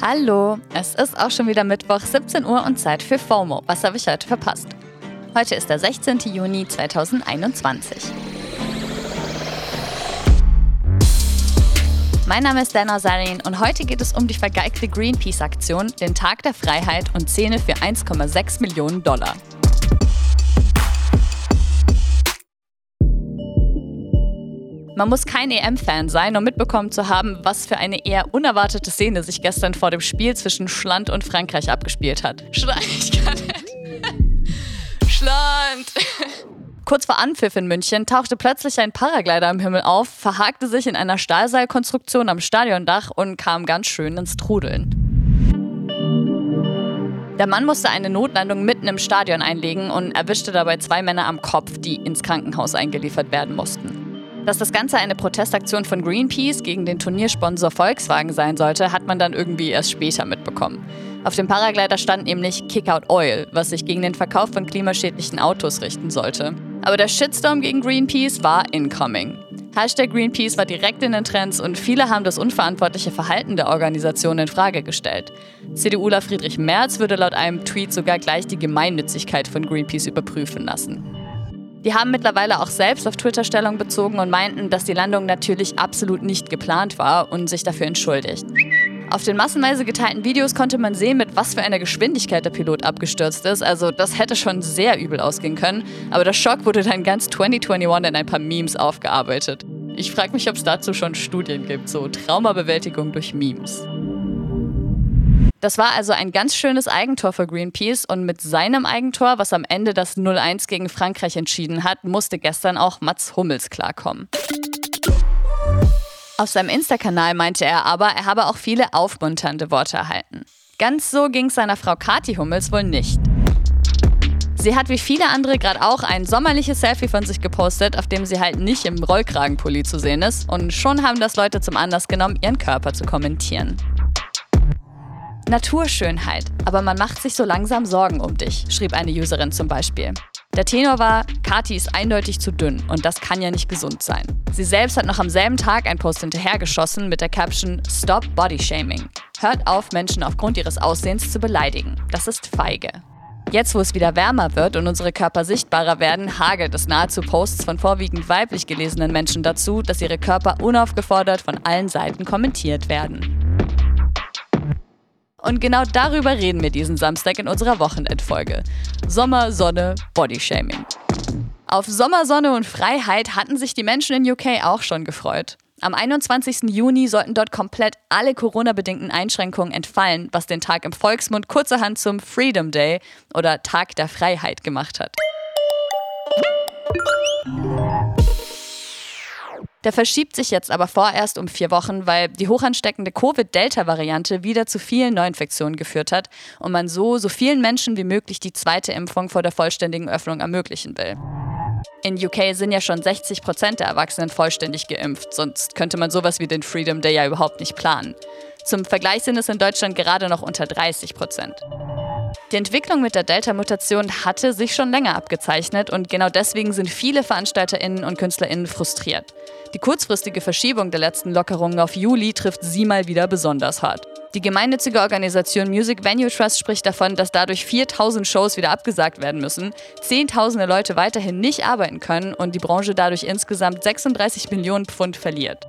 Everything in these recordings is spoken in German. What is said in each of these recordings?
Hallo, es ist auch schon wieder Mittwoch, 17 Uhr und Zeit für FOMO. Was habe ich heute verpasst? Heute ist der 16. Juni 2021. Mein Name ist Dana Sarin und heute geht es um die vergeigte Greenpeace-Aktion, den Tag der Freiheit und Zähne für 1,6 Millionen Dollar. Man muss kein EM-Fan sein, um mitbekommen zu haben, was für eine eher unerwartete Szene sich gestern vor dem Spiel zwischen Schland und Frankreich abgespielt hat. Schland, ich kann nicht. Schland. Kurz vor Anpfiff in München tauchte plötzlich ein Paraglider im Himmel auf, verhakte sich in einer Stahlseilkonstruktion am Stadiondach und kam ganz schön ins Trudeln. Der Mann musste eine Notlandung mitten im Stadion einlegen und erwischte dabei zwei Männer am Kopf, die ins Krankenhaus eingeliefert werden mussten. Dass das Ganze eine Protestaktion von Greenpeace gegen den Turniersponsor Volkswagen sein sollte, hat man dann irgendwie erst später mitbekommen. Auf dem Paraglider stand nämlich Kick Out Oil, was sich gegen den Verkauf von klimaschädlichen Autos richten sollte. Aber der Shitstorm gegen Greenpeace war incoming. Hashtag Greenpeace war direkt in den Trends und viele haben das unverantwortliche Verhalten der Organisation in Frage gestellt. CDUler Friedrich Merz würde laut einem Tweet sogar gleich die Gemeinnützigkeit von Greenpeace überprüfen lassen. Die haben mittlerweile auch selbst auf Twitter Stellung bezogen und meinten, dass die Landung natürlich absolut nicht geplant war und sich dafür entschuldigt. Auf den massenweise geteilten Videos konnte man sehen, mit was für einer Geschwindigkeit der Pilot abgestürzt ist. Also das hätte schon sehr übel ausgehen können. Aber der Schock wurde dann ganz 2021 in ein paar Memes aufgearbeitet. Ich frage mich, ob es dazu schon Studien gibt, so Traumabewältigung durch Memes. Das war also ein ganz schönes Eigentor für Greenpeace und mit seinem Eigentor, was am Ende das 0-1 gegen Frankreich entschieden hat, musste gestern auch Mats Hummels klarkommen. Auf seinem Insta-Kanal meinte er aber, er habe auch viele aufmunternde Worte erhalten. Ganz so ging es seiner Frau Kati Hummels wohl nicht. Sie hat wie viele andere gerade auch ein sommerliches Selfie von sich gepostet, auf dem sie halt nicht im Rollkragenpulli zu sehen ist. Und schon haben das Leute zum Anlass genommen, ihren Körper zu kommentieren. Naturschönheit, aber man macht sich so langsam Sorgen um dich, schrieb eine Userin zum Beispiel. Der Tenor war, Kati ist eindeutig zu dünn und das kann ja nicht gesund sein. Sie selbst hat noch am selben Tag ein Post hinterhergeschossen mit der Caption Stop Body Shaming. Hört auf, Menschen aufgrund ihres Aussehens zu beleidigen. Das ist feige. Jetzt, wo es wieder wärmer wird und unsere Körper sichtbarer werden, hagelt es nahezu Posts von vorwiegend weiblich gelesenen Menschen dazu, dass ihre Körper unaufgefordert von allen Seiten kommentiert werden. Und genau darüber reden wir diesen Samstag in unserer Wochenendfolge. Sommer, Sonne, Bodyshaming. Auf Sommer, Sonne und Freiheit hatten sich die Menschen in UK auch schon gefreut. Am 21. Juni sollten dort komplett alle Corona-bedingten Einschränkungen entfallen, was den Tag im Volksmund kurzerhand zum Freedom Day oder Tag der Freiheit gemacht hat. Der verschiebt sich jetzt aber vorerst um vier Wochen, weil die hochansteckende Covid-Delta-Variante wieder zu vielen Neuinfektionen geführt hat und man so so vielen Menschen wie möglich die zweite Impfung vor der vollständigen Öffnung ermöglichen will. In UK sind ja schon 60 Prozent der Erwachsenen vollständig geimpft, sonst könnte man sowas wie den Freedom Day ja überhaupt nicht planen. Zum Vergleich sind es in Deutschland gerade noch unter 30 Prozent. Die Entwicklung mit der Delta-Mutation hatte sich schon länger abgezeichnet und genau deswegen sind viele VeranstalterInnen und KünstlerInnen frustriert. Die kurzfristige Verschiebung der letzten Lockerungen auf Juli trifft sie mal wieder besonders hart. Die gemeinnützige Organisation Music Venue Trust spricht davon, dass dadurch 4000 Shows wieder abgesagt werden müssen, zehntausende Leute weiterhin nicht arbeiten können und die Branche dadurch insgesamt 36 Millionen Pfund verliert.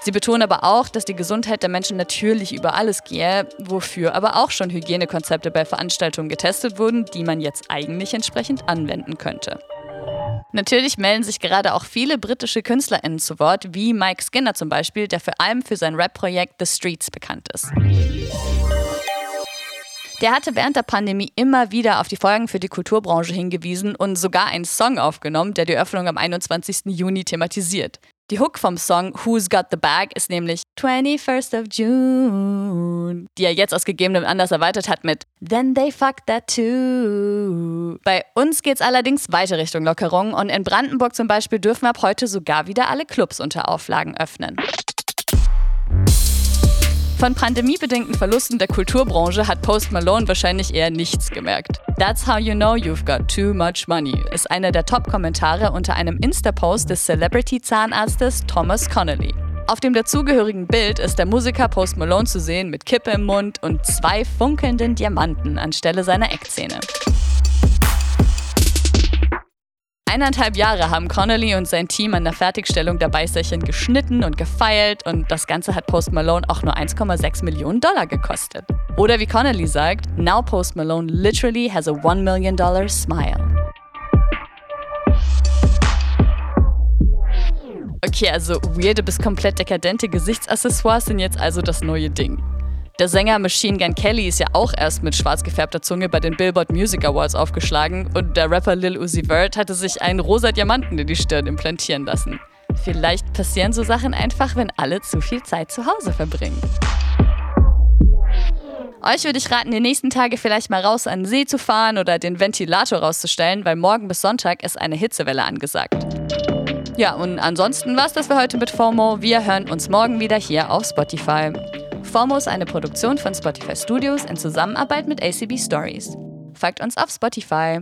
Sie betonen aber auch, dass die Gesundheit der Menschen natürlich über alles gehe, wofür aber auch schon Hygienekonzepte bei Veranstaltungen getestet wurden, die man jetzt eigentlich entsprechend anwenden könnte. Natürlich melden sich gerade auch viele britische KünstlerInnen zu Wort, wie Mike Skinner zum Beispiel, der vor allem für sein Rap-Projekt The Streets bekannt ist. Der hatte während der Pandemie immer wieder auf die Folgen für die Kulturbranche hingewiesen und sogar einen Song aufgenommen, der die Öffnung am 21. Juni thematisiert. Die Hook vom Song Who's Got the Bag ist nämlich 21st of June, die er jetzt aus gegebenem Anlass erweitert hat mit Then they fucked that too. Bei uns geht's allerdings weiter Richtung Lockerung und in Brandenburg zum Beispiel dürfen ab heute sogar wieder alle Clubs unter Auflagen öffnen. Von pandemiebedingten Verlusten der Kulturbranche hat Post Malone wahrscheinlich eher nichts gemerkt. That's how you know you've got too much money ist einer der Top-Kommentare unter einem Insta-Post des Celebrity-Zahnarztes Thomas Connolly. Auf dem dazugehörigen Bild ist der Musiker Post Malone zu sehen mit Kippe im Mund und zwei funkelnden Diamanten anstelle seiner Eckzähne. Eineinhalb Jahre haben Connolly und sein Team an der Fertigstellung der Beißerchen geschnitten und gefeilt und das Ganze hat Post Malone auch nur 1,6 Millionen Dollar gekostet. Oder wie Connolly sagt, now Post Malone literally has a 1 million dollar smile. Okay, also weirde bis komplett dekadente Gesichtsaccessoires sind jetzt also das neue Ding. Der Sänger Machine Gun Kelly ist ja auch erst mit schwarz gefärbter Zunge bei den Billboard Music Awards aufgeschlagen und der Rapper Lil Uzi Vert hatte sich einen rosa Diamanten in die Stirn implantieren lassen. Vielleicht passieren so Sachen einfach, wenn alle zu viel Zeit zu Hause verbringen. Euch würde ich raten, die nächsten Tage vielleicht mal raus an den See zu fahren oder den Ventilator rauszustellen, weil morgen bis Sonntag ist eine Hitzewelle angesagt. Ja, und ansonsten war es das für heute mit FOMO. Wir hören uns morgen wieder hier auf Spotify. FOMO ist eine Produktion von Spotify Studios in Zusammenarbeit mit ACB Stories. Folgt uns auf Spotify.